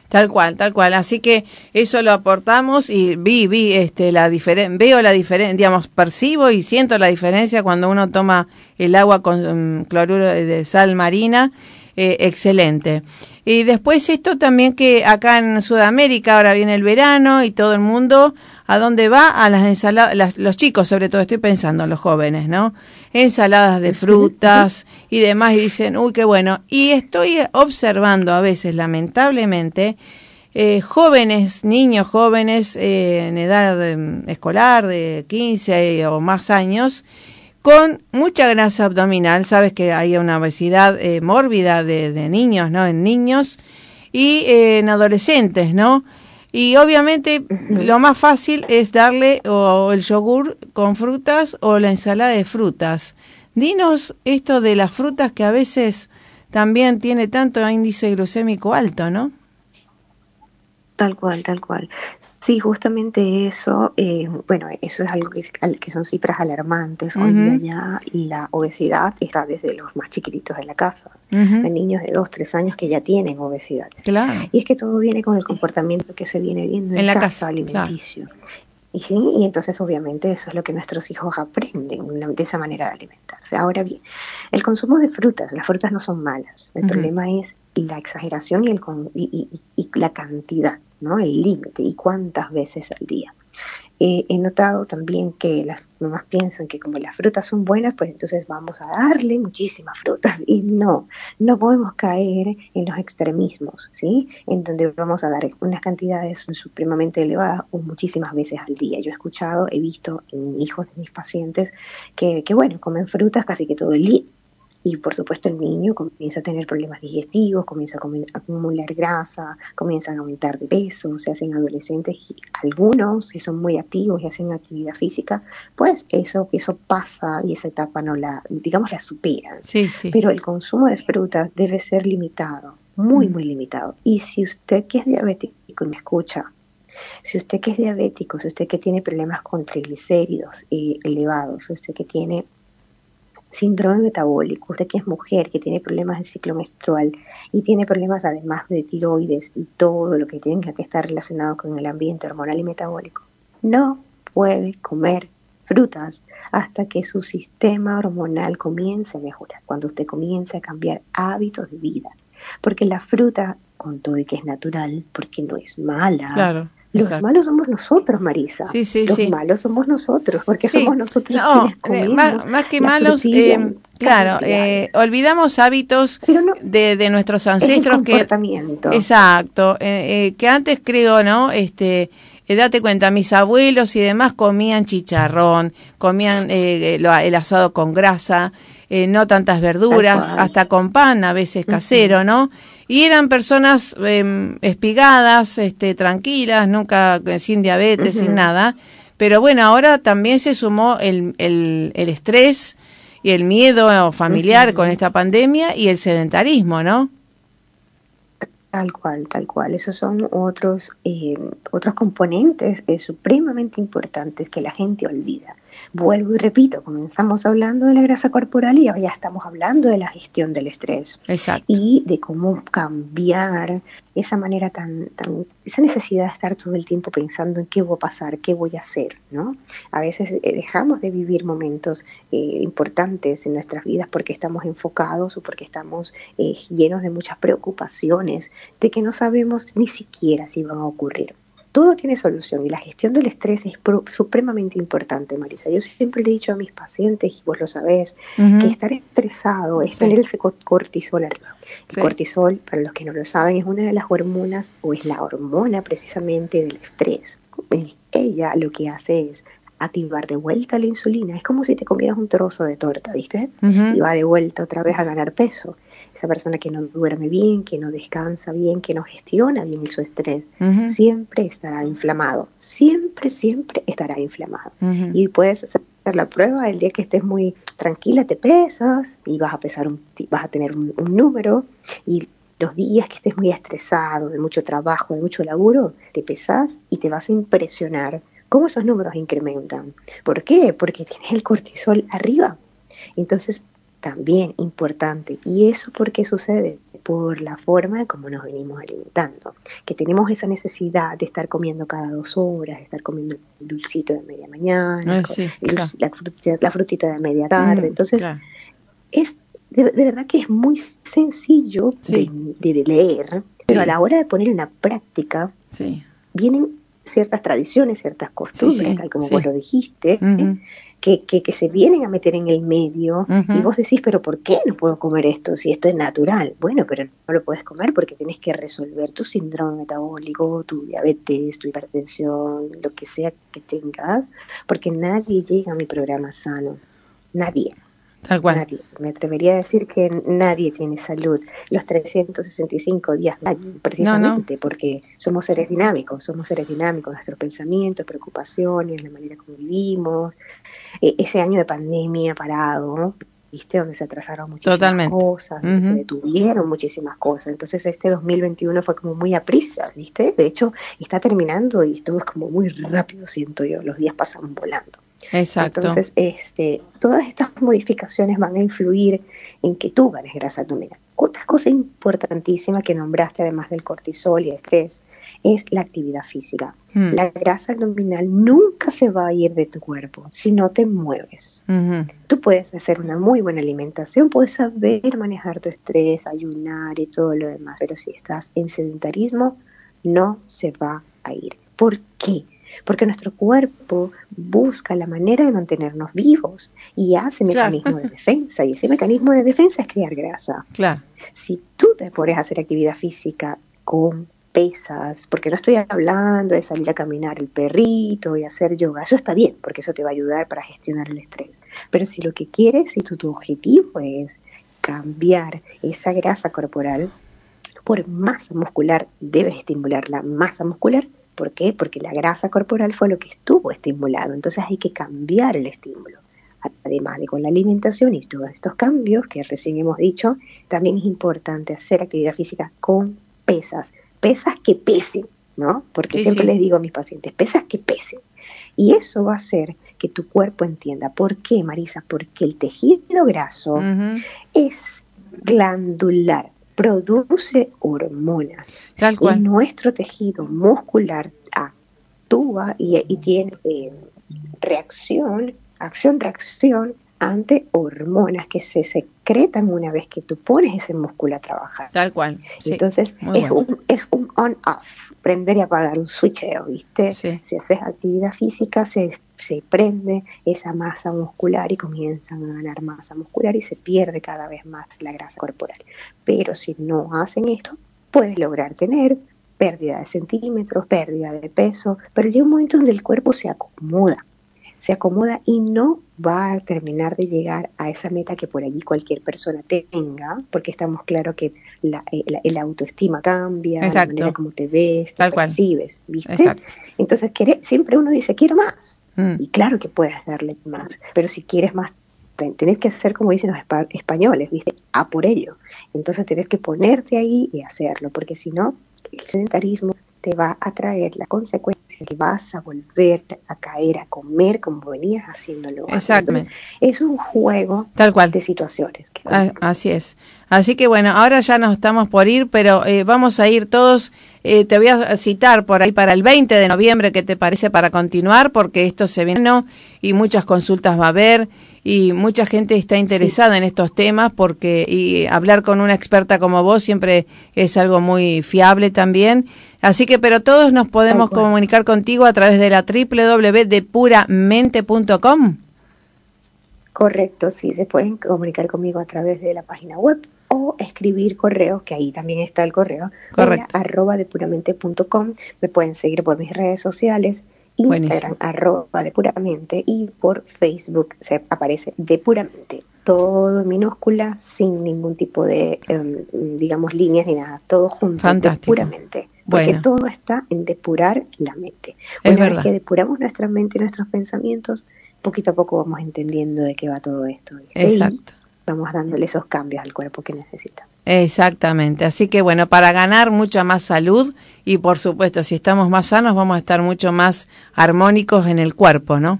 Tal cual, tal cual. Así que eso lo aportamos y vi, vi este, la diferencia, veo la diferencia, digamos, percibo y siento la diferencia cuando uno toma el agua con mm, cloruro de sal marina. Eh, excelente. Y después esto también que acá en Sudamérica ahora viene el verano y todo el mundo ¿A dónde va? A las ensaladas, los chicos sobre todo, estoy pensando en los jóvenes, ¿no? Ensaladas de [laughs] frutas y demás, y dicen, uy, qué bueno. Y estoy observando a veces, lamentablemente, eh, jóvenes, niños jóvenes eh, en edad em, escolar de 15 o más años, con mucha grasa abdominal, sabes que hay una obesidad eh, mórbida de, de, niños, ¿no? En niños y en adolescentes, ¿no? Y obviamente lo más fácil es darle o el yogur con frutas o la ensalada de frutas. Dinos esto de las frutas que a veces también tiene tanto índice glucémico alto, ¿no? Tal cual, tal cual. Sí, justamente eso, eh, bueno, eso es algo que, que son cifras alarmantes. Hoy día ya la obesidad está desde los más chiquititos de la casa. Hay niños de 2, 3 años que ya tienen obesidad. Claro. Y es que todo viene con el comportamiento que se viene viendo en, la casa, alimenticio. Y, sí, y entonces obviamente eso es lo que nuestros hijos aprenden de esa manera de alimentarse. Ahora bien, el consumo de frutas, las frutas no son malas, el problema es la exageración y, el, y, y la cantidad. ¿No? El límite y cuántas veces al día. Eh, he notado también que las mamás piensan que como las frutas son buenas, pues entonces vamos a darle muchísimas frutas. Y no, no podemos caer en los extremismos, ¿sí? En donde vamos a dar unas cantidades supremamente elevadas o muchísimas veces al día. Yo he escuchado, he visto en hijos de mis pacientes que, que bueno, comen frutas casi que todo el día y por supuesto el niño comienza a tener problemas digestivos, comienza a acumular grasa, comienzan a aumentar de peso, se hacen adolescentes, y algunos que son muy activos y hacen actividad física, pues eso, eso pasa y esa etapa no la, digamos, la superan. Sí, sí. Pero el consumo de frutas debe ser limitado, muy, mm. muy limitado. Y si usted que es diabético y me escucha, si usted que es diabético, si usted que tiene problemas con triglicéridos eh, elevados, si usted que tiene síndrome metabólico, usted que es mujer, que tiene problemas de ciclo menstrual y tiene problemas además de tiroides y todo lo que tenga que estar relacionado con el ambiente hormonal y metabólico, no puede comer frutas hasta que su sistema hormonal comience a mejorar, cuando usted comience a cambiar hábitos de vida. Porque la fruta, con todo y que es natural, porque no es mala, claro. Los malos somos nosotros, Marisa. Sí, sí, Los malos somos nosotros, porque somos nosotros no, eh, más, que malos, eh, claro, eh, olvidamos hábitos de, de, nuestros ancestros que exacto, que antes creo, ¿no? Este, date cuenta, mis abuelos y demás comían chicharrón, comían el asado con grasa, no tantas verduras, hasta con pan, a veces casero, ¿no? Y eran personas em, espigadas, este, tranquilas, nunca eh, sin diabetes, sin nada. Pero bueno, ahora también se sumó el, el, el estrés y el miedo familiar con esta pandemia y el sedentarismo, ¿no? Tal cual, tal cual. Esos son otros, eh, otros componentes eh, supremamente importantes que la gente olvida. Vuelvo y repito, comenzamos hablando de la grasa corporal y ahora ya estamos hablando de la gestión del estrés. Exacto. Y de cómo cambiar esa manera tan, tan, esa necesidad de estar todo el tiempo pensando en qué voy a pasar, qué voy a hacer, ¿no? A veces eh, dejamos de vivir momentos eh, importantes en nuestras vidas porque estamos enfocados o porque estamos eh, llenos de muchas preocupaciones de que no sabemos ni siquiera si van a ocurrir todo tiene solución y la gestión del estrés es supremamente importante, Marisa. Yo siempre le he dicho a mis pacientes, y vos lo sabés, que estar estresado es tener el cortisol arriba. El cortisol, para los que no lo saben, es una de las hormonas o es la hormona precisamente del estrés. Ella lo que hace es activar de vuelta la insulina. Es como si te comieras un trozo de torta, ¿viste? Y va de vuelta otra vez a ganar peso esa persona que no duerme bien, que no descansa bien, que no gestiona bien su estrés, siempre estará inflamado, siempre, siempre estará inflamado. Y puedes hacer la prueba el día que estés muy tranquila, te pesas y vas a pesar, un, vas a tener un, número y los días que estés muy estresado, de mucho trabajo, de mucho laburo, te pesas y te vas a impresionar cómo esos números incrementan. ¿Por qué? Porque tienes el cortisol arriba. Entonces, también importante. ¿Y eso por qué sucede? Por la forma de cómo nos venimos alimentando. Que tenemos esa necesidad de estar comiendo cada dos horas, de estar comiendo el dulcito de media mañana, la, frutita, de media tarde. Mm, Entonces, es de, verdad que es muy sencillo de, leer, pero a la hora de poner en la práctica, vienen ciertas tradiciones, ciertas costumbres, tal como vos lo dijiste, que, que, se vienen a meter en el medio y vos decís, pero ¿por qué no puedo comer esto si esto es natural? Bueno, pero no lo puedes comer porque tienes que resolver tu síndrome metabólico, tu diabetes, tu hipertensión, lo que sea que tengas, porque nadie llega a mi programa sano, nadie. Tal cual. Nadie. Me atrevería a decir que nadie tiene salud los 365 días precisamente porque somos seres dinámicos, somos seres dinámicos, nuestros pensamientos, preocupaciones, la manera como vivimos, e, ese año de pandemia parado, ¿viste? Donde se atrasaron muchísimas cosas, se detuvieron muchísimas cosas. Entonces este 2021 fue como muy a prisa, ¿viste? De hecho, está terminando y todo es como muy rápido, siento yo, los días pasan volando. Exacto. Entonces, este, todas estas modificaciones van a influir en que tú ganes grasa abdominal. Otra cosa importantísima que nombraste, además del cortisol y el estrés, es la actividad física. Hmm. La grasa abdominal nunca se va a ir de tu cuerpo si no te mueves. Tú puedes hacer una muy buena alimentación, puedes saber manejar tu estrés, ayunar y todo lo demás, pero si estás en sedentarismo, no se va a ir. ¿Por qué? Porque nuestro cuerpo busca la manera de mantenernos vivos y hace mecanismo de defensa, y ese mecanismo de defensa es crear grasa. Claro. Si tú te pones a hacer actividad física con pesas, porque no estoy hablando de salir a caminar el perrito y hacer yoga, eso está bien, porque eso te va a ayudar para gestionar el estrés. Pero si lo que quieres, si tu, tu objetivo es cambiar esa grasa corporal por masa muscular, debes estimular la masa muscular. ¿Por qué? Porque la grasa corporal fue lo que estuvo estimulado. Entonces hay que cambiar el estímulo. Además de con la alimentación y todos estos cambios que recién hemos dicho, también es importante hacer actividad física con pesas. Pesas que pesen, ¿no? Porque Sí, siempre sí. les digo a mis pacientes, pesas que pesen. Y eso va a hacer que tu cuerpo entienda. ¿Por qué, Marisa? Porque el tejido graso es glandular, produce hormonas. Tal Y cual. nuestro tejido muscular actúa y, y tiene eh, reacción, acción-reacción ante hormonas que se secretan una vez que tú pones ese músculo a trabajar. Tal cual. Sí. Entonces es, bueno. un, es un on-off, prender y apagar un switcheo, ¿viste? Sí. Si haces actividad física se, se prende esa masa muscular y comienzan a ganar masa muscular y se pierde cada vez más la grasa corporal. Pero si no hacen esto, puedes lograr tener pérdida de centímetros, pérdida de peso, pero llega un momento donde el cuerpo se acomoda, se acomoda y no va a terminar de llegar a esa meta que por allí cualquier persona tenga, porque estamos claros que la, eh, la- el autoestima cambia, Exacto. la manera como te ves, te Tal cual. percibes, ¿viste? Exacto. Entonces quiere- siempre uno dice, quiero más. Mm. Y claro que puedes darle más, pero si quieres más, ten- tenés que hacer como dicen los espa- españoles, ¿viste? A por ello. Entonces tenés que ponerte ahí y hacerlo, porque si no, el sedentarismo te va a traer la consecuencia que vas a volver a caer a comer como venías haciéndolo. Exactamente. Entonces, es un juego Tal cual. de situaciones. que- Ah, Así es. Así que bueno, ahora ya nos estamos por ir, pero eh, vamos a ir todos. Eh, te voy a citar por ahí para el 20 de noviembre, ¿qué te parece para continuar? Porque esto se viene ¿no? y muchas consultas va a haber y mucha gente está interesada en estos temas porque y hablar con una experta como vos siempre es algo muy fiable también. Así que, pero todos nos podemos comunicar contigo a través de la www.depuramente.com. Correcto, sí, se pueden comunicar conmigo a través de la página web o escribir correos, que ahí también está el correo, Correcto. arroba depuramente.com. Me pueden seguir por mis redes sociales, Instagram, Buenísimo. arroba depuramente, y por Facebook se aparece depuramente. Todo en minúscula, sin ningún tipo de, em, digamos, líneas ni nada, todo junto, Fantástico. depuramente. Porque Bueno. todo está en depurar la mente. Es Una verdad. vez que depuramos nuestra mente y nuestros pensamientos, poquito a poco vamos entendiendo de qué va todo esto. Exacto. Vamos dándole esos cambios al cuerpo que necesita. Exactamente. Así que bueno, para ganar mucha más salud y por supuesto, si estamos más sanos, vamos a estar mucho más armónicos en el cuerpo, ¿no?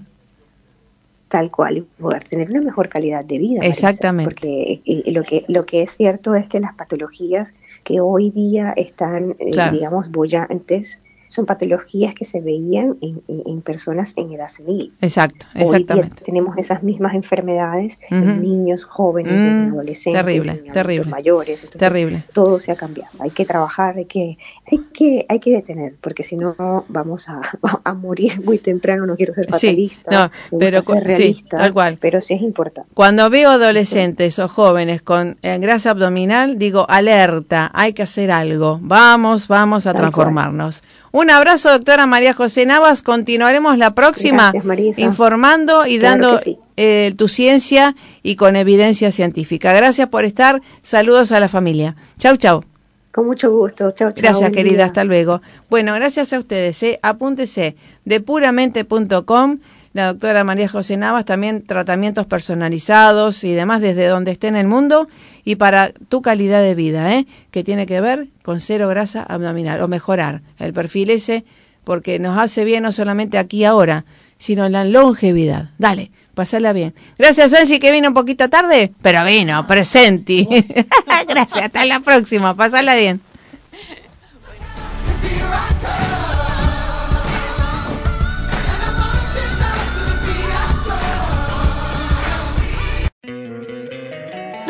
Tal cual, y poder tener una mejor calidad de vida. Marisa, Exactamente. Porque eh, lo que, lo que es cierto es que las patologías que hoy día están, eh, digamos, bollantes, son patologías que se veían en, en- en personas en edad senil. Exacto, Hoy día exactamente. tenemos esas mismas enfermedades en niños jóvenes, Mm, en adolescentes, terrible, en terrible. mayores. Entonces, Terrible. todo se ha cambiado. Hay que trabajar, hay que, hay que, hay que detener, porque si no vamos a, [laughs] a morir muy temprano. No quiero ser Sí, fatalista, no, pero sí, tal cual. pero sí es importante. Cuando veo adolescentes o jóvenes con eh, grasa abdominal, digo, alerta, hay que hacer algo. Vamos, vamos a Tal transformarnos. Un abrazo, doctora María José Navas. Continuaremos la próxima Gracias, informando y Claro dando sí. eh, tu ciencia y con evidencia científica. Gracias por estar. Saludos a la familia. Chau, chau. Con mucho gusto. Chao, chao. Gracias, querida. día. Hasta luego. Bueno, gracias a ustedes. ¿eh? Apúntese de puramente.com. La doctora María José Navas, también tratamientos personalizados y demás desde donde esté en el mundo y para tu calidad de vida, ¿eh? que tiene que ver con cero grasa abdominal o mejorar el perfil ese porque nos hace bien no solamente aquí ahora, sino en la longevidad. Dale, pasarla bien. Gracias, Angie, que vino un poquito tarde, pero vino, presenti. [laughs] Gracias, hasta la próxima, pasarla bien.